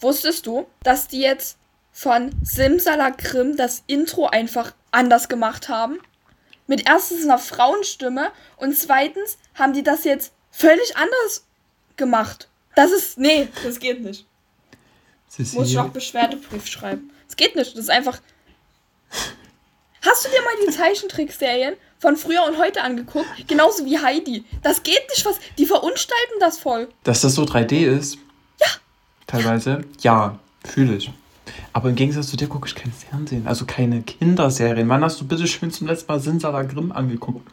wusstest du, dass die jetzt von Simsalakrim das Intro einfach anders gemacht haben? Mit erstens einer Frauenstimme und zweitens haben die das jetzt völlig anders gemacht. Das ist. Nee, das geht nicht. Cecilia. Muss ich auch Beschwerdebrief schreiben. Das geht nicht. Das ist einfach. Hast du dir mal die Zeichentrickserien von früher und heute angeguckt? Genauso wie Heidi. Das geht nicht, was. Die verunstalten das voll. Dass das so 3D ist? Teilweise? Ja, fühle ich. Aber im Gegensatz zu dir gucke ich kein Fernsehen, also keine Kinderserien. Wann hast du bitte schön zum letzten Mal Sinsala Grimm angeguckt?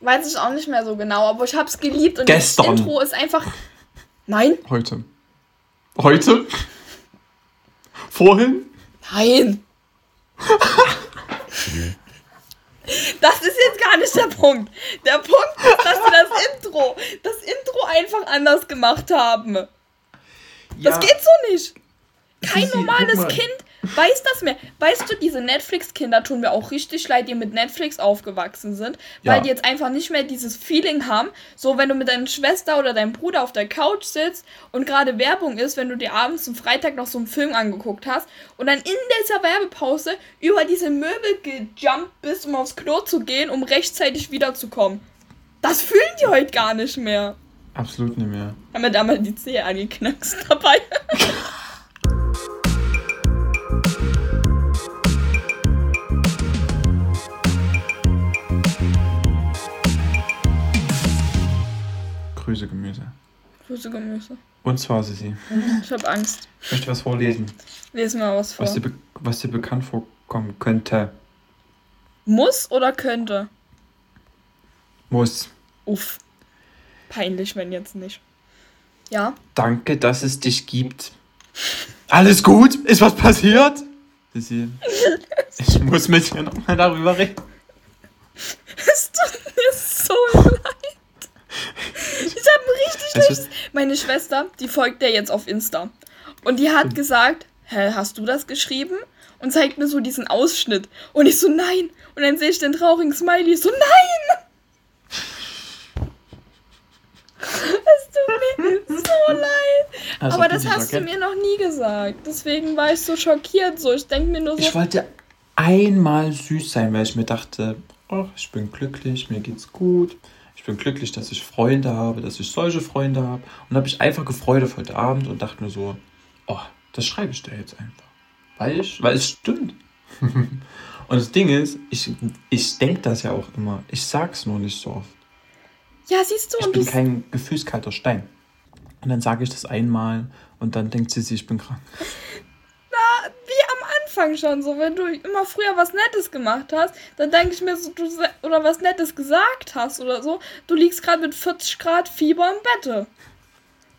Weiß ich auch nicht mehr so genau, aber ich habe es geliebt und Gestern. das Intro ist einfach. Nein? Heute. Heute? Vorhin? Nein. Das ist jetzt gar nicht der Punkt. Der Punkt ist, dass sie das Intro, das Intro einfach anders gemacht haben. Ja. Das geht so nicht. Kein normales Kind weiß das mehr. Weißt du, diese Netflix-Kinder tun mir auch richtig leid, die mit Netflix aufgewachsen sind, weil ja. die jetzt einfach nicht mehr dieses Feeling haben, so wenn du mit deiner Schwester oder deinem Bruder auf der Couch sitzt und gerade Werbung ist, wenn du dir abends zum Freitag noch so einen Film angeguckt hast und dann in dieser Werbepause über diese Möbel gejumpt bist, um aufs Klo zu gehen, um rechtzeitig wiederzukommen. Das fühlen die heute gar nicht mehr. Absolut nicht mehr. Haben wir damals die Zehe angeknackst dabei. Grüße Gemüse. Grüße Gemüse. Und zwar, Sissi. Ich habe Angst. Ich möchte was vorlesen. Lesen mal was vor. Was dir, was dir bekannt vorkommen könnte. Muss oder könnte? Muss. Uff. Peinlich, wenn jetzt nicht. Ja? Danke, dass es dich gibt. Alles gut? Ist was passiert? Sissi. Ich muss mit dir nochmal darüber reden. Es tut mir so leid. Ich habe richtig nichts. Meine Schwester, die folgt der jetzt auf Insta. Und die hat gesagt, hä, hast du das geschrieben? Und zeigt mir so diesen Ausschnitt. Und ich so, nein. Und dann sehe ich den traurigen Smiley. Ich so, nein! Es tut mir so leid. Also Aber das hast du mir noch nie gesagt. Deswegen war ich so schockiert. So, ich denke mir nur so. Ich wollte einmal süß sein, weil ich mir dachte, ach, ich bin glücklich, mir geht's gut bin glücklich, dass ich Freunde habe, dass ich solche Freunde habe. Und habe ich einfach gefreut auf heute Abend und dachte mir so, oh, das schreibe ich da jetzt einfach. Weil, ich, weil es stimmt. und das Ding ist, ich, ich denke das ja auch immer. Ich sag's nur nicht so oft. Ja, siehst du. Ich bin kein gefühlskalter Stein. Und dann sage ich das einmal und dann denkt sie sich, ich bin krank. Na, wie am Anfang schon so, wenn du immer früher was Nettes gemacht hast, dann denke ich mir so, du oder was Nettes gesagt hast oder so, du liegst gerade mit 40 Grad Fieber im Bette.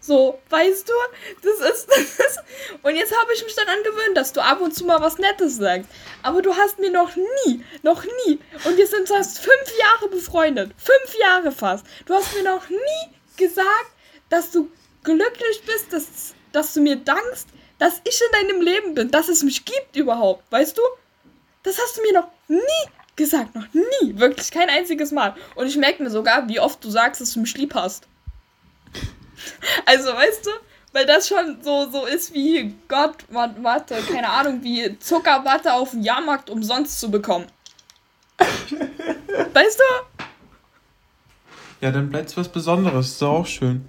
So, weißt du, das ist, das ist und jetzt habe ich mich daran gewöhnt, dass du ab und zu mal was Nettes sagst. Aber du hast mir noch nie, noch nie, und wir sind fast fünf Jahre befreundet, fünf Jahre fast. Du hast mir noch nie gesagt, dass du glücklich bist, dass, dass du mir dankst, dass ich in deinem Leben bin, dass es mich gibt überhaupt, weißt du? Das hast du mir noch nie gesagt, noch nie, wirklich kein einziges Mal. Und ich merke mir sogar, wie oft du sagst, dass du mich lieb hast. Also, weißt du, weil das schon so, so ist wie Gott, warte, keine Ahnung, wie Zuckerwatte auf dem Jahrmarkt umsonst zu bekommen. Weißt du? Ja, dann bleibt es was Besonderes, ist auch schön.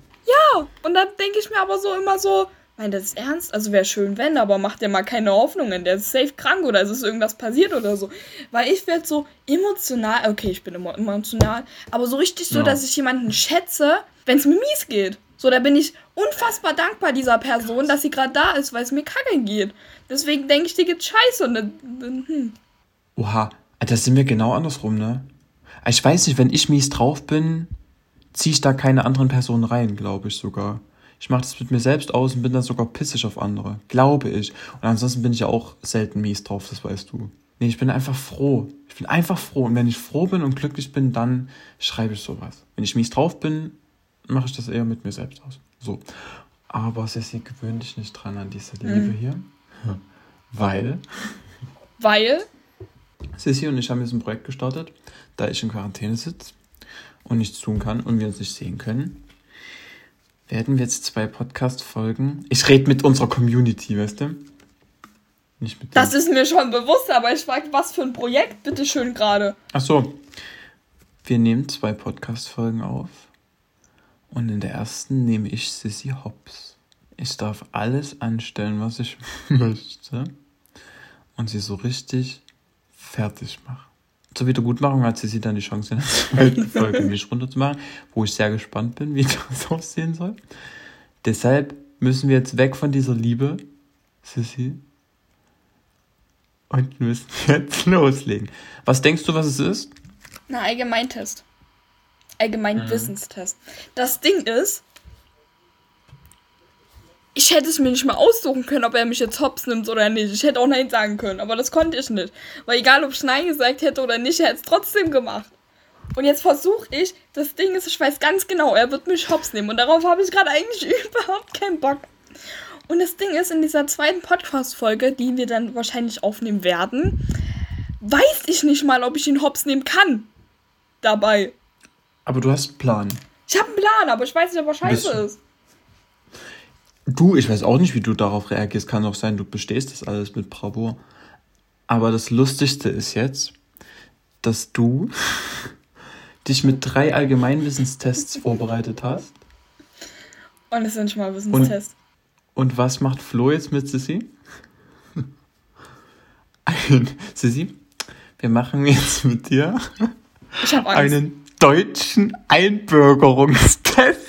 Ja, und dann denke ich mir aber so immer so, Nein, das ist ernst. Also wäre schön, wenn, aber macht dir mal keine Hoffnungen. Der ist safe krank oder es ist irgendwas passiert oder so. Weil ich werde so emotional, okay, ich bin immer emotional, aber so richtig so, ja. dass ich jemanden schätze, wenn es mir mies geht. So, da bin ich unfassbar dankbar dieser Person, dass sie gerade da ist, weil es mir kacke geht. Deswegen denke ich, dir geht's scheiße. Und dann, hm. Oha, das sind wir genau andersrum, ne? Ich weiß nicht, wenn ich mies drauf bin, ziehe ich da keine anderen Personen rein, glaube ich sogar. Ich mache das mit mir selbst aus und bin dann sogar pissig auf andere. Glaube ich. Und ansonsten bin ich ja auch selten mies drauf, das weißt du. Nee, ich bin einfach froh. Ich bin einfach froh. Und wenn ich froh bin und glücklich bin, dann schreibe ich sowas. Wenn ich mies drauf bin, mache ich das eher mit mir selbst aus. So. Aber Sessi, gewöhn dich nicht dran an diese Liebe mhm. hier. Weil. Weil? Sissi und ich haben jetzt ein Projekt gestartet, da ich in Quarantäne sitze und nichts tun kann und wir uns nicht sehen können Werden wir jetzt zwei Podcast-Folgen? Ich rede mit unserer Community, weißt du? Nicht mit Das ist mir schon bewusst, aber ich frage, was für ein Projekt, bitte schön gerade. Ach so. Wir nehmen zwei Podcast-Folgen auf. Und in der ersten nehme ich Sissy Hobbs. Ich darf alles anstellen, was ich möchte. Und sie so richtig fertig machen. Zur Wiedergutmachung hat Sissy dann die Chance, in der zweiten Folge mich runterzumachen, wo ich sehr gespannt bin, wie das aussehen soll. Deshalb müssen wir jetzt weg von dieser Liebe, Sissy, und müssen jetzt loslegen. Was denkst du, was es ist? Na, Allgemeintest. Allgemeinwissenstest. Das Ding ist, ich hätte es mir nicht mal aussuchen können, ob er mich jetzt hops nimmt oder nicht. Ich hätte auch Nein sagen können, aber das konnte ich nicht. Weil egal, ob ich Nein gesagt hätte oder nicht, er hätte es trotzdem gemacht. Und jetzt versuche ich, das Ding ist, ich weiß ganz genau, er wird mich hops nehmen. Und darauf habe ich gerade eigentlich überhaupt keinen Bock. Und das Ding ist, in dieser zweiten Podcast-Folge, die wir dann wahrscheinlich aufnehmen werden, weiß ich nicht mal, ob ich ihn hops nehmen kann. Dabei. Aber du hast einen Plan. Ich habe einen Plan, aber ich weiß nicht, ob er scheiße Bist- ist. Du, ich weiß auch nicht, wie du darauf reagierst. Kann auch sein, du bestehst das alles mit Bravour. Aber das Lustigste ist jetzt, dass du dich mit drei Allgemeinwissenstests vorbereitet hast. Und es ist nicht mal ein Wissenstest. Und was macht Flo jetzt mit Sissi? Ein, Sissi, wir machen jetzt mit dir einen deutschen Einbürgerungstest.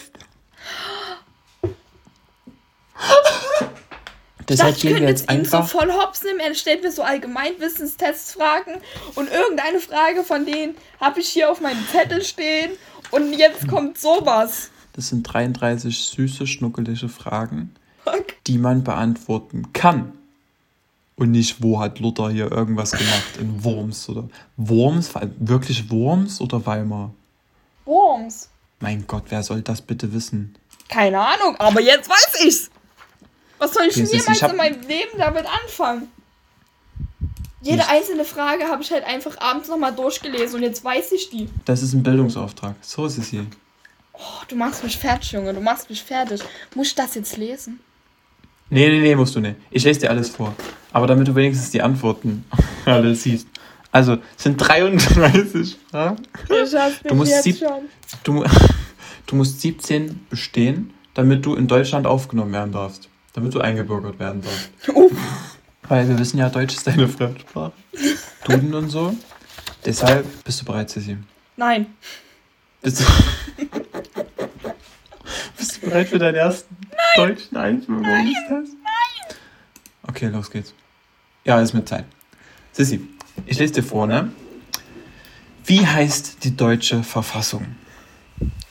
Ich Deshalb ich gehen könnte wir jetzt ihn so einfach. voll hops nehmen. Er stellt mir so Allgemeinwissenstests Fragen. Und irgendeine Frage von denen habe ich hier auf meinem Zettel stehen. Und jetzt kommt sowas. Das sind 33 süße, schnuckelige Fragen, Fuck. die man beantworten kann. Und nicht, wo hat Luther hier irgendwas gemacht in Worms oder Worms? Wirklich Worms oder Weimar? Worms. Mein Gott, wer soll das bitte wissen? Keine Ahnung, aber jetzt weiß ich's. Was soll ich Sissi, jemals ich hab- in meinem Leben damit anfangen? Jede Nicht. einzelne Frage habe ich halt einfach abends nochmal durchgelesen und jetzt weiß ich die. Das ist ein Bildungsauftrag. So ist es hier. Oh, du machst mich fertig, Junge. Du machst mich fertig. Muss ich das jetzt lesen? Nee, nee, nee, musst du nicht. Ich lese dir alles vor. Aber damit du wenigstens die Antworten alle siehst. Also, es sind 33 Fragen. Ich hab's Du musst sieb- Du, mu- du musst 17 bestehen, damit du in Deutschland aufgenommen werden darfst. Damit du eingebürgert werden darfst. Oh, Weil wir wissen ja, Deutsch ist deine Fremdsprache. Duden und so. Deshalb bist du bereit, Sissi. nein. Bist du, bist du bereit für deinen ersten deutschen Einbürgerungstest? Nein! Okay, los geht's. Ja, ist mit Zeit. Sissi, ich lese dir vor, ne? Wie heißt die deutsche Verfassung?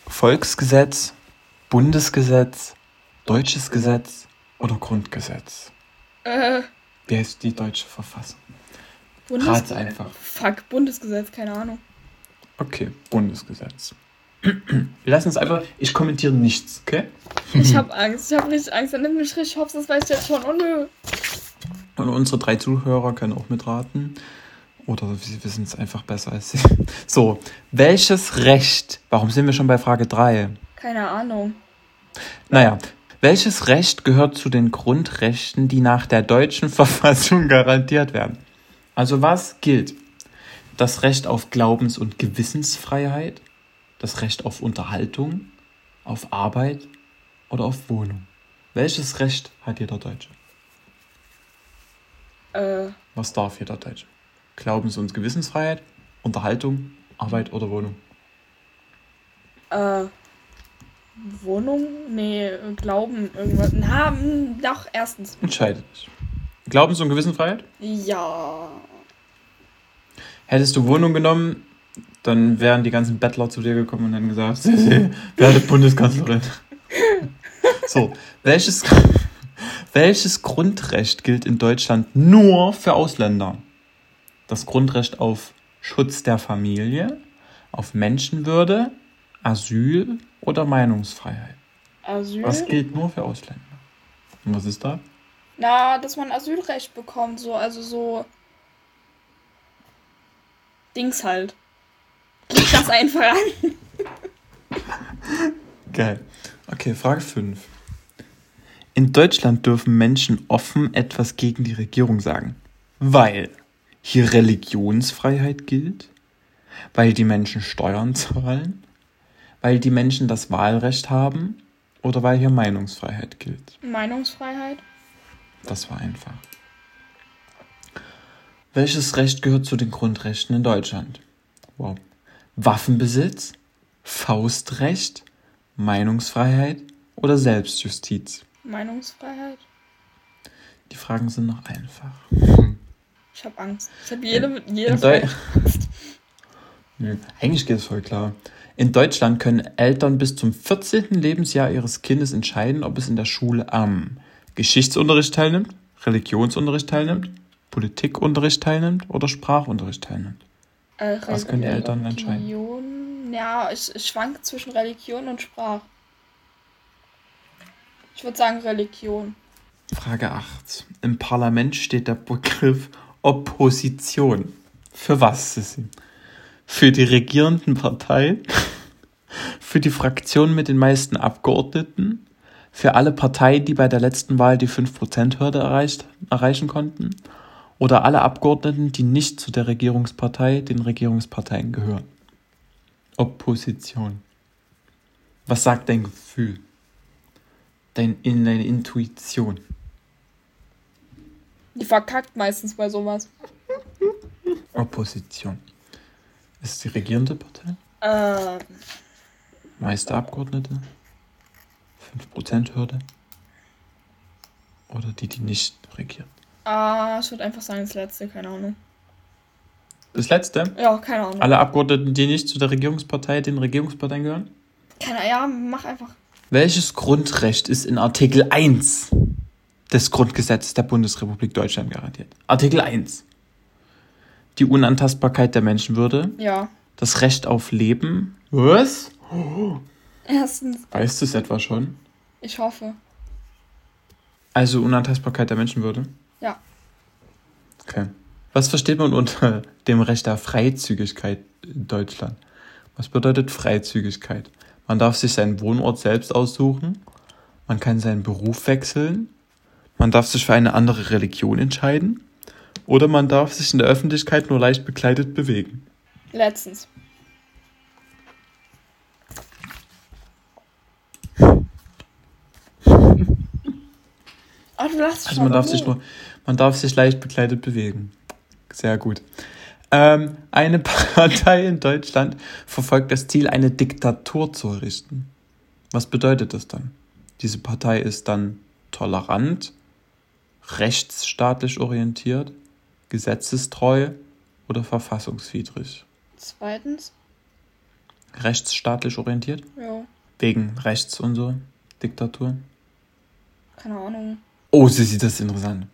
Volksgesetz, Bundesgesetz, deutsches Gesetz oder Grundgesetz? Äh, Wie heißt die deutsche Verfassung? Bundes Rat's einfach. Fuck, Bundesgesetz, keine Ahnung. Okay, Bundesgesetz. Wir lassen es einfach. Ich kommentiere nichts, okay? Ich hab Angst, ich hab richtig Angst. Er nimmt mich richtig hops, das weiß ich jetzt schon. Oh nö. Und unsere drei Zuhörer können auch mitraten. Oder sie wissen es einfach besser als sie. So, welches Recht, warum sind wir schon bei Frage 3? Keine Ahnung. Naja, welches Recht gehört zu den Grundrechten, die nach der deutschen Verfassung garantiert werden? Also was gilt? Das Recht auf Glaubens- und Gewissensfreiheit, das Recht auf Unterhaltung, auf Arbeit oder auf Wohnung. Welches Recht hat jeder Deutsche? Äh, Was darf jeder Deutsche? Glaubens- und Gewissensfreiheit, Unterhaltung, Arbeit oder Wohnung? äh. Wohnung? Nee, Glauben, irgendwas. Na, doch, erstens. Entscheide dich. Glaubens- und Gewissensfreiheit? Ja. Hättest du Wohnung genommen, dann wären die ganzen Bettler zu dir gekommen und hätten gesagt, werde Bundeskanzlerin. so, welches, welches Grundrecht gilt in Deutschland nur für Ausländer? Das Grundrecht auf Schutz der Familie, auf Menschenwürde, Asyl oder Meinungsfreiheit? Asyl? Was gilt nur für Ausländer? Und was ist da? Na, dass man Asylrecht bekommt, so, also so. Dings halt. Klick das einfach an. Geil. Okay, Frage 5. In Deutschland dürfen Menschen offen etwas gegen die Regierung sagen, weil hier Religionsfreiheit gilt, weil die Menschen Steuern zahlen, weil die Menschen das Wahlrecht haben oder weil hier Meinungsfreiheit gilt. Meinungsfreiheit? Das war einfach. Welches Recht gehört zu den Grundrechten in Deutschland? Wow. Waffenbesitz, Faustrecht, Meinungsfreiheit oder Selbstjustiz? Meinungsfreiheit? Die Fragen sind noch einfach. Ich habe Angst. Ich habe jede, jede Angst. Eigentlich geht es voll klar. In Deutschland können Eltern bis zum 14. Lebensjahr ihres Kindes entscheiden, ob es in der Schule am Geschichtsunterricht teilnimmt, Religionsunterricht teilnimmt, Politikunterricht teilnimmt oder Sprachunterricht teilnimmt. Äh, Was können die Eltern entscheiden? Religion, ja, ich, ich schwanke zwischen Religion und Sprach. Ich würde sagen Religion. Frage 8. Im Parlament steht der Begriff Opposition. Für was, Sissi? Für die regierenden Parteien? Für die Fraktion mit den meisten Abgeordneten? Für alle Parteien, die bei der letzten Wahl die 5%-Hürde erreicht, erreichen konnten? Oder alle Abgeordneten, die nicht zu der Regierungspartei, den Regierungsparteien gehören? Opposition. Was sagt dein Gefühl? Dein, in deine Intuition? Die verkackt meistens bei sowas. Opposition. Ist es die regierende Partei? Ähm, Meiste Abgeordnete? 5%-Hürde? Oder die, die nicht regieren? ah, ich würde einfach sagen das letzte, keine Ahnung. Das letzte? Ja, keine Ahnung. Alle Abgeordneten, die nicht zu der Regierungspartei, den Regierungsparteien gehören? Keine ja, mach einfach. Welches Grundrecht ist in Artikel 1 des Grundgesetzes der Bundesrepublik Deutschland garantiert? Artikel 1. Die Unantastbarkeit der Menschenwürde, Ja. das Recht auf Leben. Was? Erstens, Weißt du es etwa schon? ich hoffe. Also Unantastbarkeit der Menschenwürde? Ja. Okay. Was versteht man unter dem Recht der Freizügigkeit in Deutschland? Was bedeutet Freizügigkeit? Man darf sich seinen Wohnort selbst aussuchen, man kann seinen Beruf wechseln, man darf sich für eine andere Religion entscheiden oder man darf sich in der Öffentlichkeit nur leicht bekleidet bewegen. Letztens. Ah, du lachst Also man darf oh. sich nur, man darf sich leicht bekleidet bewegen. Sehr gut. Ähm, eine Partei in Deutschland verfolgt das Ziel, eine Diktatur zu errichten. Was bedeutet das dann? Diese Partei ist dann tolerant, rechtsstaatlich orientiert, gesetzestreu oder verfassungswidrig. Zweitens. Rechtsstaatlich orientiert? Ja, Wegen Rechts und so. Diktatur. keine Ahnung. Oh, Sissi, das ist interessant.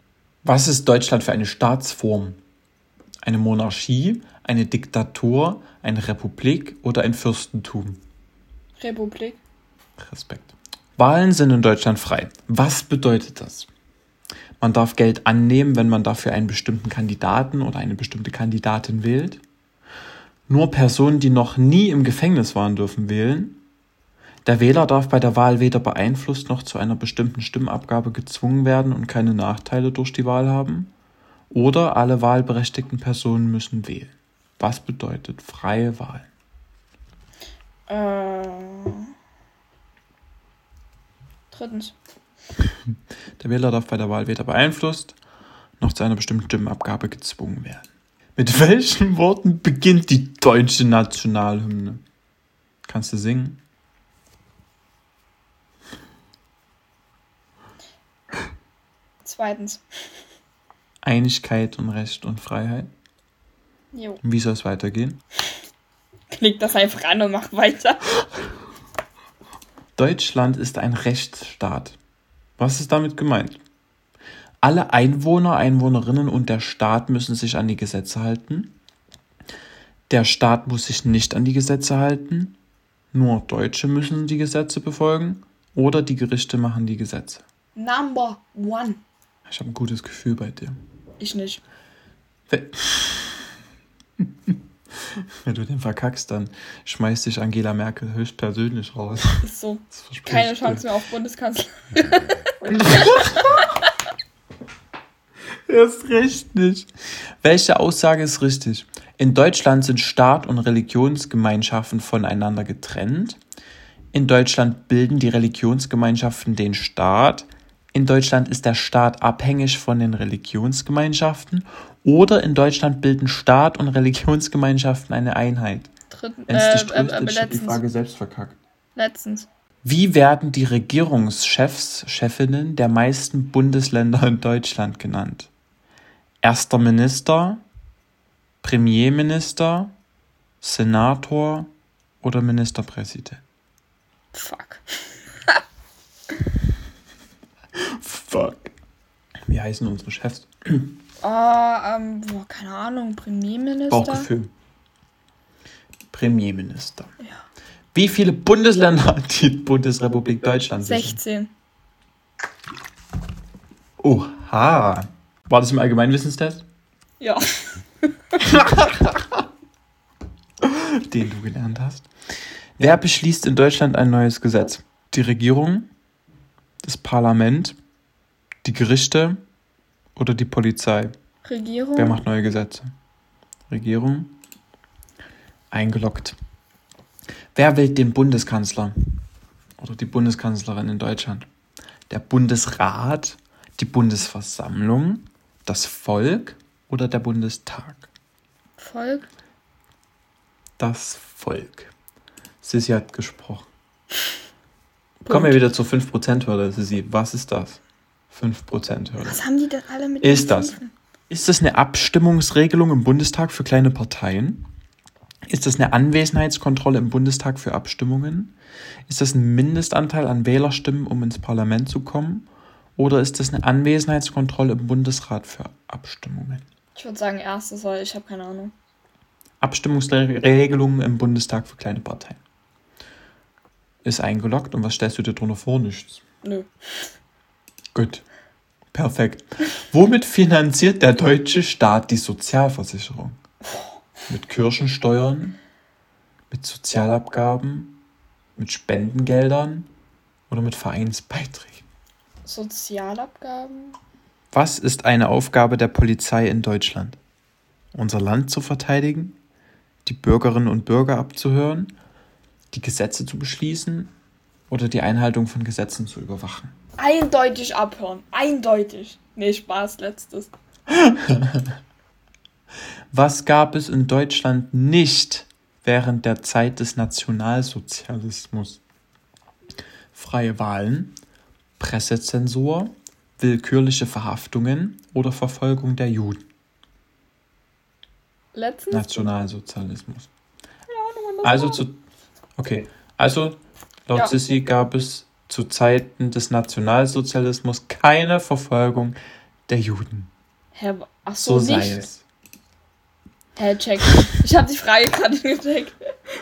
Was ist Deutschland für eine Staatsform? Eine Monarchie, eine Diktatur, eine Republik oder ein Fürstentum? Republik. Respekt. Wahlen sind in Deutschland frei. Was bedeutet das? Man darf Geld annehmen, wenn man dafür einen bestimmten Kandidaten oder eine bestimmte Kandidatin wählt. Nur Personen, die noch nie im Gefängnis waren, dürfen wählen. Der Wähler darf bei der Wahl weder beeinflusst noch zu einer bestimmten Stimmabgabe gezwungen werden und keine Nachteile durch die Wahl haben. Oder alle wahlberechtigten Personen müssen wählen. Was bedeutet freie Wahl? Äh. Drittens. Der Wähler darf bei der Wahl weder beeinflusst noch zu einer bestimmten Stimmabgabe gezwungen werden. Mit welchen Worten beginnt die deutsche Nationalhymne? Kannst du singen? Zweitens. Einigkeit und Recht und Freiheit. Jo. Wie soll es weitergehen? Klick das einfach an und mach weiter. Deutschland ist ein Rechtsstaat. Was ist damit gemeint? Alle Einwohner, Einwohnerinnen und der Staat müssen sich an die Gesetze halten. Der Staat muss sich nicht an die Gesetze halten. Nur Deutsche müssen die Gesetze befolgen. Oder die Gerichte machen die Gesetze. Number one. Ich habe ein gutes Gefühl bei dir. Ich nicht. We- Wenn du den verkackst, dann schmeißt dich Angela Merkel höchstpersönlich raus. Ist so. Keine. Chance mehr auf Bundeskanzler. Erst recht nicht. Welche Aussage ist richtig? In Deutschland sind Staat und Religionsgemeinschaften voneinander getrennt. In Deutschland bilden die Religionsgemeinschaften den Staat. In Deutschland ist der Staat abhängig von den Religionsgemeinschaften. Oder in Deutschland bilden Staat und Religionsgemeinschaften eine Einheit. Dritten, Wenn es äh, dich äh, trifft, äh, hätte ich die letztens. Frage selbst verkackt. Letztens. Wie werden die Regierungschefs, Chefinnen der meisten Bundesländer in Deutschland genannt? Erster Minister, Premierminister, Senator oder Ministerpräsident? Fuck. Wie heißen unsere Chefs? Oh, ähm, boah, keine Ahnung, Premierminister. Bauchgefühl. Premierminister. Ja. Wie viele Bundesländer hat die Bundesrepublik Deutschland? bitte? 16. Oha. War das im Allgemeinwissenstest? Ja. den du gelernt hast. Wer beschließt in Deutschland ein neues Gesetz? Die Regierung, das Parlament, die Gerichte oder die Polizei? Regierung. Wer macht neue Gesetze? Regierung. Eingeloggt. Wer wählt den Bundeskanzler oder die Bundeskanzlerin in Deutschland? Der Bundesrat, die Bundesversammlung, das Volk oder der Bundestag? Volk. Das Volk. Sissi hat gesprochen. Kommen wir wieder zur 5%-Hürde, Sissi. Was ist das? 5%-Hürde. Was haben die denn alle mit Ist das? Ist das eine Abstimmungsregelung im Bundestag für kleine Parteien? Ist das eine Anwesenheitskontrolle im Bundestag für Abstimmungen? Ist das ein Mindestanteil an Wählerstimmen, um ins Parlament zu kommen? Oder ist das eine Anwesenheitskontrolle im Bundesrat für Abstimmungen? Ich würde sagen erstes, weil ich habe keine Ahnung. Abstimmungsregelungen im Bundestag für kleine Parteien. Ist eingeloggt und was stellst du dir drunter vor? Nichts. Nö. Gut. Perfekt. Womit finanziert der deutsche Staat die Sozialversicherung? Mit Kirchensteuern? Mit Sozialabgaben? Mit Spendengeldern? Oder mit Vereinsbeiträgen? Sozialabgaben. Was ist eine Aufgabe der Polizei in Deutschland? Unser Land zu verteidigen? Die Bürgerinnen und Bürger abzuhören? Die Gesetze zu beschließen? Oder die Einhaltung von Gesetzen zu überwachen? Eindeutig abhören. Eindeutig. Nee, Spaß, letztes. Was gab es in Deutschland nicht während der Zeit des Nationalsozialismus? Freie Wahlen, Pressezensur, willkürliche Verhaftungen oder Verfolgung der Juden? Letztens? Nationalsozialismus. Das Also zu. Okay, also laut Ja. Sissi gab es zu Zeiten des Nationalsozialismus keine Verfolgung der Juden. Hä, ach so, So sei nicht. es. Hä, check. Ich habe die Frage gerade gecheckt.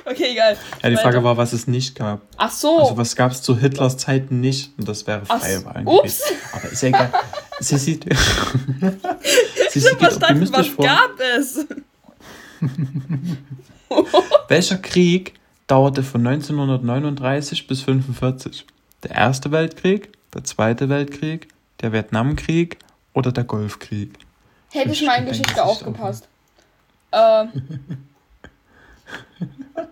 Okay, egal. Ja, die. Frage war, was es nicht gab. Ach so. Also was gab es zu Hitlers Zeiten nicht? Und das wäre freie Wahlen. ups. gewesen. Aber ist ja egal. Sie sieht, sie ich geht hab verstanden, was vor. gab es? Welcher Krieg dauerte von 1939 bis 1945? Der Erste Weltkrieg, der Zweite Weltkrieg, der Vietnamkrieg oder der Golfkrieg? Hätte ich Ich mal in Geschichte aufgepasst. Ähm.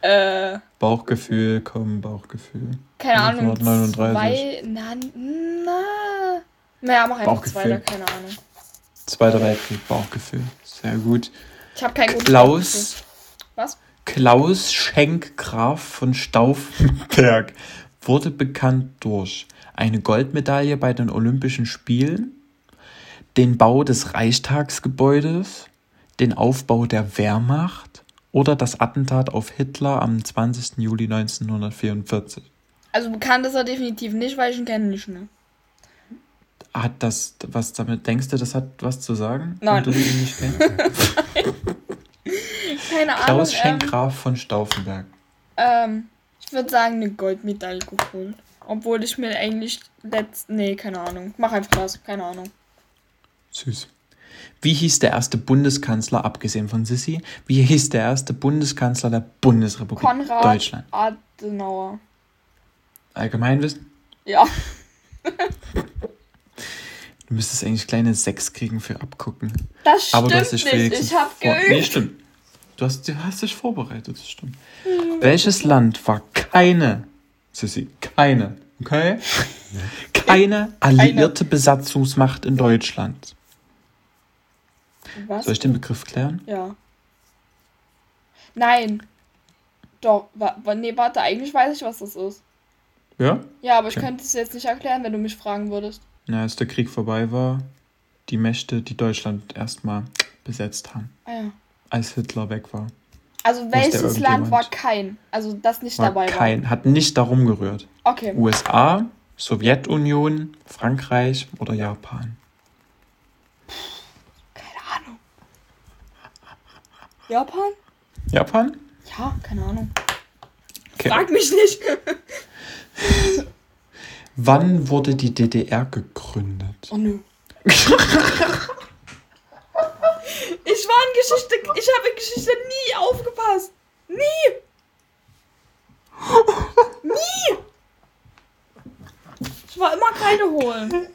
äh, Bauchgefühl, komm, Bauchgefühl. keine Ahnung. 1939. Zwei, na, na. Naja, mach einfach zweiter, keine Ahnung. Zweiter Weltkrieg, Bauchgefühl. Sehr gut. Ich habe kein gutes Klaus, Bauchgefühl. Was? Klaus Schenk Graf von Stauffenberg wurde bekannt durch eine Goldmedaille bei den Olympischen Spielen, den Bau des Reichstagsgebäudes, den Aufbau der Wehrmacht oder das Attentat auf Hitler am 20. Juli 1944. Also bekannt ist er definitiv nicht, weil ich ihn kenne nicht mehr. Hat das was damit, denkst du, das hat was zu sagen? Nein. Du ihn nicht kennst? Keine Ahnung. Klaus Schenk ähm, von Stauffenberg. ähm, ich würde sagen, eine Goldmedaille geholt. Obwohl ich mir eigentlich letzt. Nee, keine Ahnung. Mach einfach das, keine Ahnung. Süß. Wie hieß der erste Bundeskanzler, abgesehen von Sissi, wie hieß der erste Bundeskanzler der Bundesrepublik Konrad Deutschland? Adenauer. Allgemeinwissen? Ja. Du müsstest eigentlich kleine Sechs kriegen für abgucken. Das Aber du stimmt hast dich nicht. Ich habe vor- geübt. Nee, stimmt. Du hast, du hast dich vorbereitet, das stimmt. Welches Land war keine, Sissi, keine, okay? Keine alliierte Besatzungsmacht in Deutschland. Was? Soll ich den Begriff klären? Ja. Nein. Doch, wa nee, warte, eigentlich weiß ich, was das ist. Ja? Ja, aber ich Okay. könnte es jetzt nicht erklären, wenn du mich fragen würdest. Na, als der Krieg vorbei war, die Mächte, die Deutschland erstmal besetzt haben, Ah ja. Als Hitler weg war. Also welches Land war kein? Also das nicht war dabei kein, hat nicht darum gerührt. war. Okay. USA, Sowjetunion, Frankreich oder Japan. Keine Ahnung. Japan? Japan? Ja, keine Ahnung. Okay. Frag mich nicht. Wann wurde die DDR gegründet? Oh nö. Ich war in Geschichte, ich habe in Geschichte nie aufgepasst. Nie. Nie. Ich war immer Kreide holen.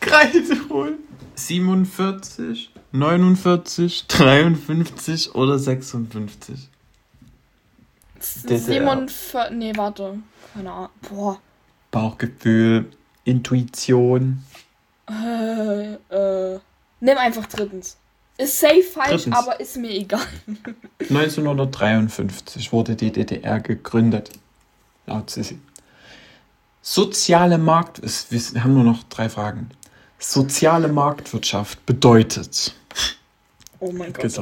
Kreide holen. 47, 49, 53 oder 56? DDR. 47, nee, warte. Keine Ahnung. Boah. Bauchgefühl, Intuition. Äh, äh. Nimm einfach drittens. Ist safe falsch, Drittens. aber ist mir egal. 1953 wurde die DDR gegründet. Laut Sissi. Soziale Markt... es- Wir haben nur noch drei Fragen. Soziale Marktwirtschaft bedeutet... Oh mein Gott.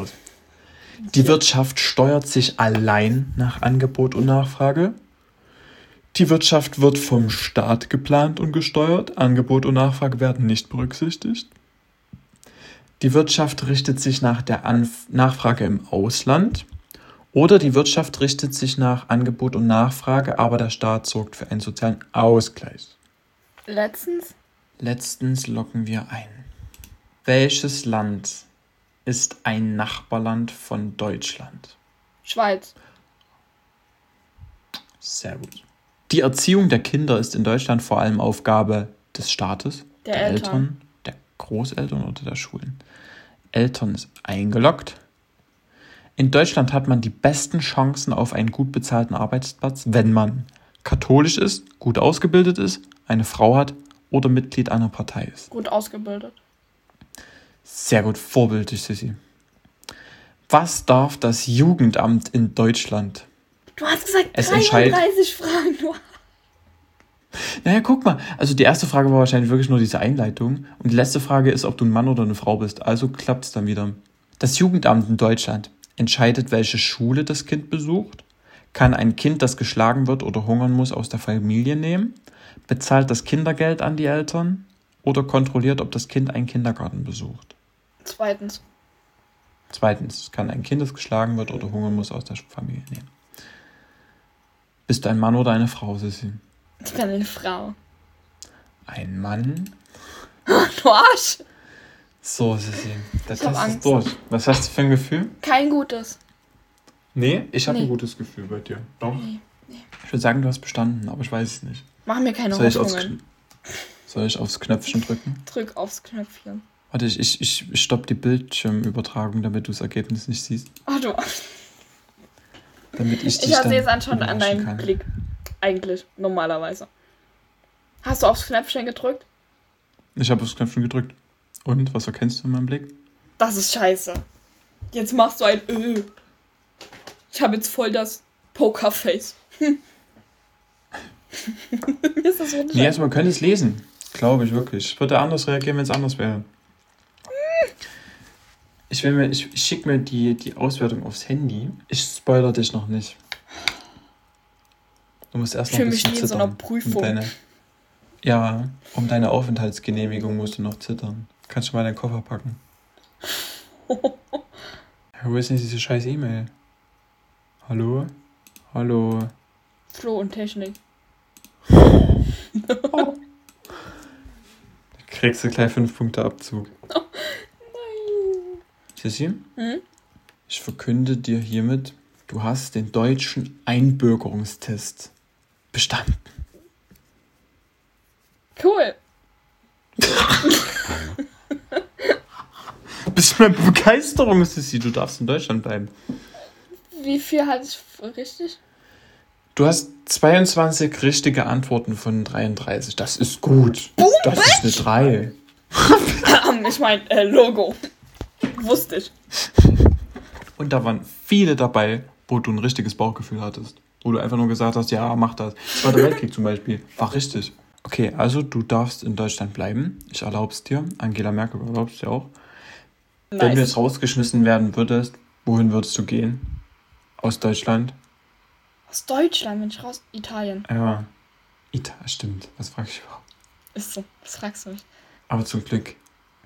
Die Wirtschaft steuert sich allein nach Angebot und Nachfrage. Die Wirtschaft wird vom Staat geplant und gesteuert. Angebot und Nachfrage werden nicht berücksichtigt. Die Wirtschaft richtet sich nach der Anf Nachfrage im Ausland. Oder die Wirtschaft richtet sich nach Angebot und Nachfrage, aber der Staat sorgt für einen sozialen Ausgleich. Letztens? Letztens locken wir ein. Welches Land ist ein Nachbarland von Deutschland? Schweiz. Sehr gut. Die Erziehung der Kinder ist in Deutschland vor allem Aufgabe des Staates, Der Eltern. der Großeltern oder der Schulen. Eltern ist eingeloggt. In Deutschland hat man die besten Chancen auf einen gut bezahlten Arbeitsplatz, wenn man katholisch ist, gut ausgebildet ist, eine Frau hat oder Mitglied einer Partei ist. Gut ausgebildet. Sehr gut, vorbildlich, Sissi. Was darf das Jugendamt in Deutschland? Du hast gesagt Es 33 Fragen. Du Naja, guck mal. Also die erste Frage war wahrscheinlich wirklich nur diese Einleitung. Und die letzte Frage ist, ob du ein Mann oder eine Frau bist. Also klappt es dann wieder. Das Jugendamt in Deutschland entscheidet, welche Schule das Kind besucht, kann ein Kind, das geschlagen wird oder hungern muss, aus der Familie nehmen, bezahlt das Kindergeld an die Eltern oder kontrolliert, ob das Kind einen Kindergarten besucht. Zweitens. Zweitens, kann ein Kind, das geschlagen wird oder hungern muss, aus der Familie nehmen. Bist du ein Mann oder eine Frau, Sissi? Ich bin eine Frau. Ein Mann? Du Arsch. So, Sissi, der Ich hab ist durch. Was hast du für ein Gefühl? Kein gutes. Nee, ich habe Nee. ein gutes Gefühl bei dir. Doch. Nee, Ich würde sagen, du hast bestanden, aber ich weiß es nicht. Mach mir keine Soll ich, aufs, Hoffnungen. Kn- soll ich aufs Knöpfchen drücken? Drück aufs Knöpfchen. Warte, ich, ich, ich ich stopp die Bildschirmübertragung, damit du das Ergebnis nicht siehst. Oh, du. Damit ich dich Ich sehe es an überraschen deinem. Blick. Eigentlich, normalerweise. Hast du aufs Knöpfchen gedrückt? Ich habe aufs Knöpfchen gedrückt. Und, was erkennst du in meinem Blick? Das ist scheiße. Jetzt machst du ein Ö. Ich habe jetzt voll das Pokerface. Ist das so Nee, also man könnte es lesen. Glaube ich wirklich. Ich würde anders reagieren, wenn es anders wäre. Ich, will mir, ich, ich schicke mir die, die Auswertung aufs Handy. Ich spoiler dich noch nicht. Du musst erst noch ein bisschen in so einer zittern. Prüfung. Um deine, ja, um deine Aufenthaltsgenehmigung musst du noch zittern. Kannst du mal deinen Koffer packen. Wo ist denn diese scheiß E-Mail? Hallo? Hallo? Flo und Technik. Kriegst du gleich fünf Punkte Abzug. Sissi, Hm? ich verkünde dir hiermit, du hast den deutschen Einbürgerungstest bestanden. Cool. Bist du mit Begeisterung, Sissi, du darfst in Deutschland bleiben. Wie viel hatte ich richtig? Du hast 22 richtige Antworten von 33. Das ist gut. Das ist eine 3. ich meine, äh, Logo. Wusste ich. Und da waren viele dabei, wo du ein richtiges Bauchgefühl hattest. Wo du einfach nur gesagt hast, ja, mach das. Zweiter Weltkrieg zum Beispiel. War richtig. Okay, also du darfst in Deutschland bleiben. Ich erlaub's dir. Angela Merkel erlaubst dir auch. Wenn du Nice. jetzt rausgeschmissen werden würdest, wohin würdest du gehen? Aus Deutschland? Aus Deutschland, Mensch, raus. Italien. Ja. Ita, stimmt. Was frag ich überhaupt? Ist so. Was fragst du mich? Aber zum Glück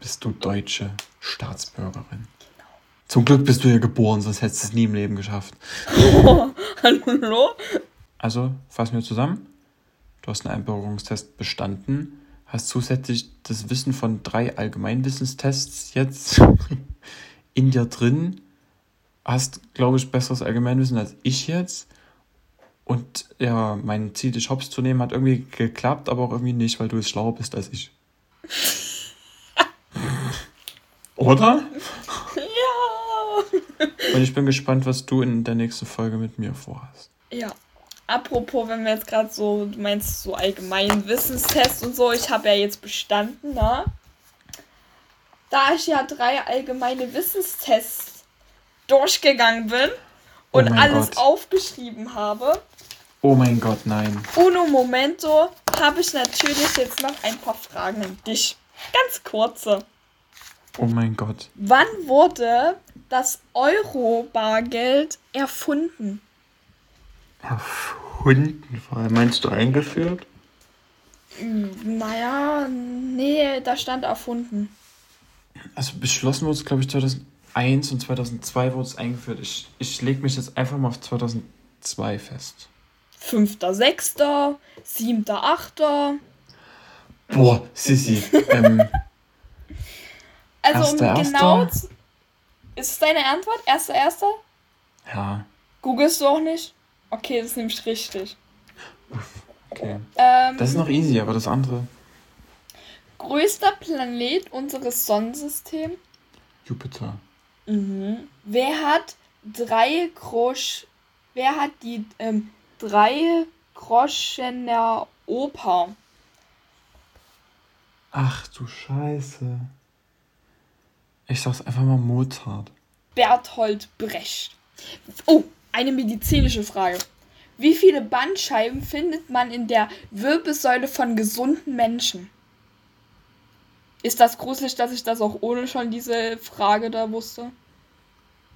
bist du deutsche Staatsbürgerin. Zum Glück bist du hier geboren, sonst hättest du es nie im Leben geschafft. Hallo? Also, fassen wir zusammen. Du hast einen Einbürgerungstest bestanden, hast zusätzlich das Wissen von drei Allgemeinwissenstests jetzt in dir drin, hast, glaube ich, besseres Allgemeinwissen als ich jetzt. Und ja, mein Ziel, dich hops zu nehmen, hat irgendwie geklappt, aber auch irgendwie nicht, weil du jetzt schlauer bist als ich. Oder? Und ich bin gespannt, was du in der nächsten Folge mit mir vorhast. Ja. Apropos, wenn wir jetzt gerade so, du meinst so allgemeinen Wissenstest und so, ich habe ja jetzt bestanden, ne? Da ich ja drei allgemeine Wissenstests durchgegangen bin Oh und mein alles Gott. aufgeschrieben habe, Oh mein Gott, nein. uno momento, habe ich natürlich jetzt noch ein paar Fragen an dich. Ganz kurze. Oh mein Gott. Wann wurde das Euro-Bargeld erfunden? Erfunden. Meinst du eingeführt? Naja, nee, da stand erfunden. Also beschlossen wurde es, glaube ich, 2001 und 2002 wurde es eingeführt. Ich, ich lege mich jetzt einfach mal auf 2002 fest. 5.6., 7.8. Boah, Sissi. ähm, Also um genau zu, Ist es deine Antwort? Erster, erster? ja, Googlest du auch nicht? Okay, das ist nämlich richtig. okay. Ähm, Das ist noch easy, aber das andere. größter Planet unseres Sonnensystems. Jupiter. Mhm. Wer hat drei Grosch. Wer hat die ähm, drei Groschener Oper? Ach du Scheiße. Ich sag's einfach mal Mozart. Berthold Brecht. Oh, eine medizinische Frage. Wie viele Bandscheiben findet man in der Wirbelsäule von gesunden Menschen? Ist das gruselig, dass ich das auch ohne schon diese Frage da wusste?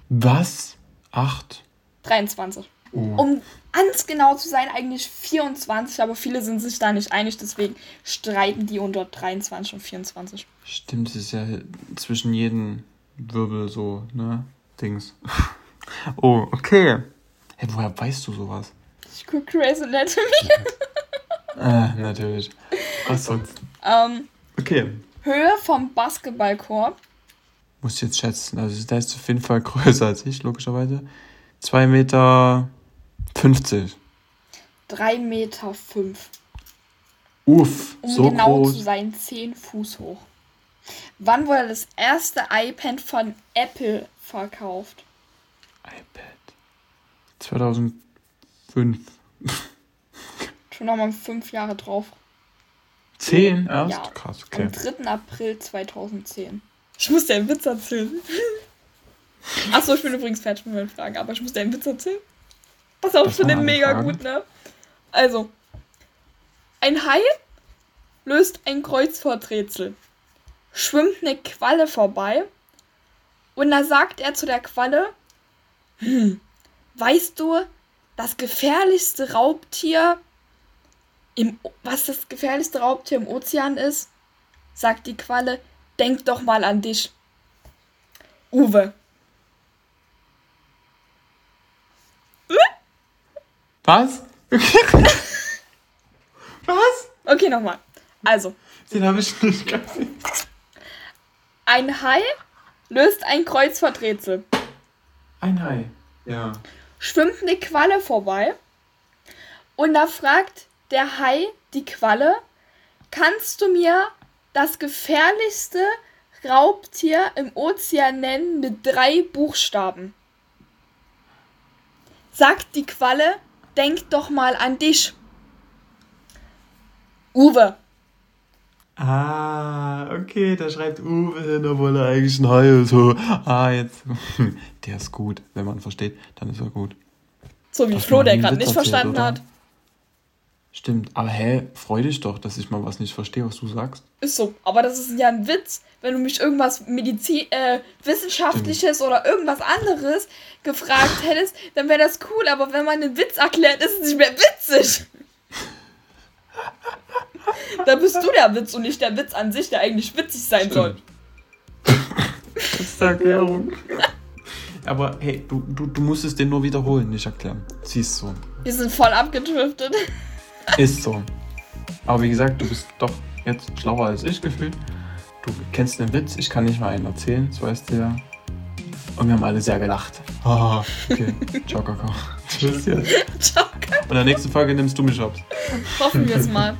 Was? Acht? 23. Oh. Um ganz genau zu sein, eigentlich 24, aber viele sind sich da nicht einig, deswegen streiten die unter 23 und 24. Stimmt, es ist ja zwischen jedem Wirbel so, ne? Dings. Oh, okay. Hey, woher weißt du sowas? Ich gucke Grey's Anatomy. Äh, natürlich. Was sonst? ähm, Okay. Höhe vom Basketballkorb. Muss ich jetzt schätzen. Also der ist auf jeden Fall größer als ich, logischerweise. 2 Meter 50. 3 Meter 5. Uff, Um so genau groß. zu sein, 10 Fuß hoch. Wann wurde das erste iPad von Apple verkauft? iPad. 2005. Schon nochmal 5 Jahre drauf. 10 erst? Ja. Krass, okay. Am 3. April 2010. Ich muss dir einen Witz erzählen. Achso, ich bin übrigens fertig mit meinen Fragen, aber ich muss dir einen Witz erzählen. Pass auf, finde alle mega gut, ne? Also, ein Hai löst ein Kreuzworträtsel, schwimmt eine Qualle vorbei und da sagt er zu der Qualle, hm, weißt du, das gefährlichste Raubtier im, O- was das gefährlichste Raubtier im Ozean ist? Sagt die Qualle, denk doch mal an dich. Uwe. Was? Was? Okay, nochmal. Also, Den habe ich nicht gesehen. ein Hai löst ein Kreuzworträtsel. Ein Hai. Ja. Schwimmt eine Qualle vorbei und da fragt der Hai die Qualle, kannst du mir das gefährlichste Raubtier im Ozean nennen mit drei Buchstaben? Sagt die Qualle, denk doch mal an dich. Uwe. Ah, okay, da schreibt Uwe hin, obwohl er eigentlich ein Hai ist. So. Ah, jetzt. Der ist gut. Wenn man versteht, dann ist er gut. So wie Flo, der gerade nicht verstanden oder? hat. Stimmt. Aber hä, freu dich doch, dass ich mal was nicht verstehe, was du sagst. Ist so. Aber das ist ja ein Witz. Wenn du mich irgendwas Medizin, äh, Wissenschaftliches oder irgendwas anderes gefragt hättest, dann wäre das cool. Aber wenn man einen Witz erklärt, ist es nicht mehr witzig. da bist du der Witz und nicht der Witz an sich, der eigentlich witzig sein soll. Das ist die Erklärung. Aber hey, du, du, du musst es dir nur wiederholen, nicht erklären. Siehst so. Wir sind voll abgedriftet. Ist so. Aber wie gesagt, du bist doch jetzt schlauer als ich gefühlt. Du kennst den Witz, ich kann nicht mal einen erzählen, das weißt du ja. Und wir haben alle sehr gelacht. Ah, okay. Ciao, Kakao. Tschüss jetzt. Ciao. Und in der nächsten Folge nimmst du mich ab. Hoffen wir es mal.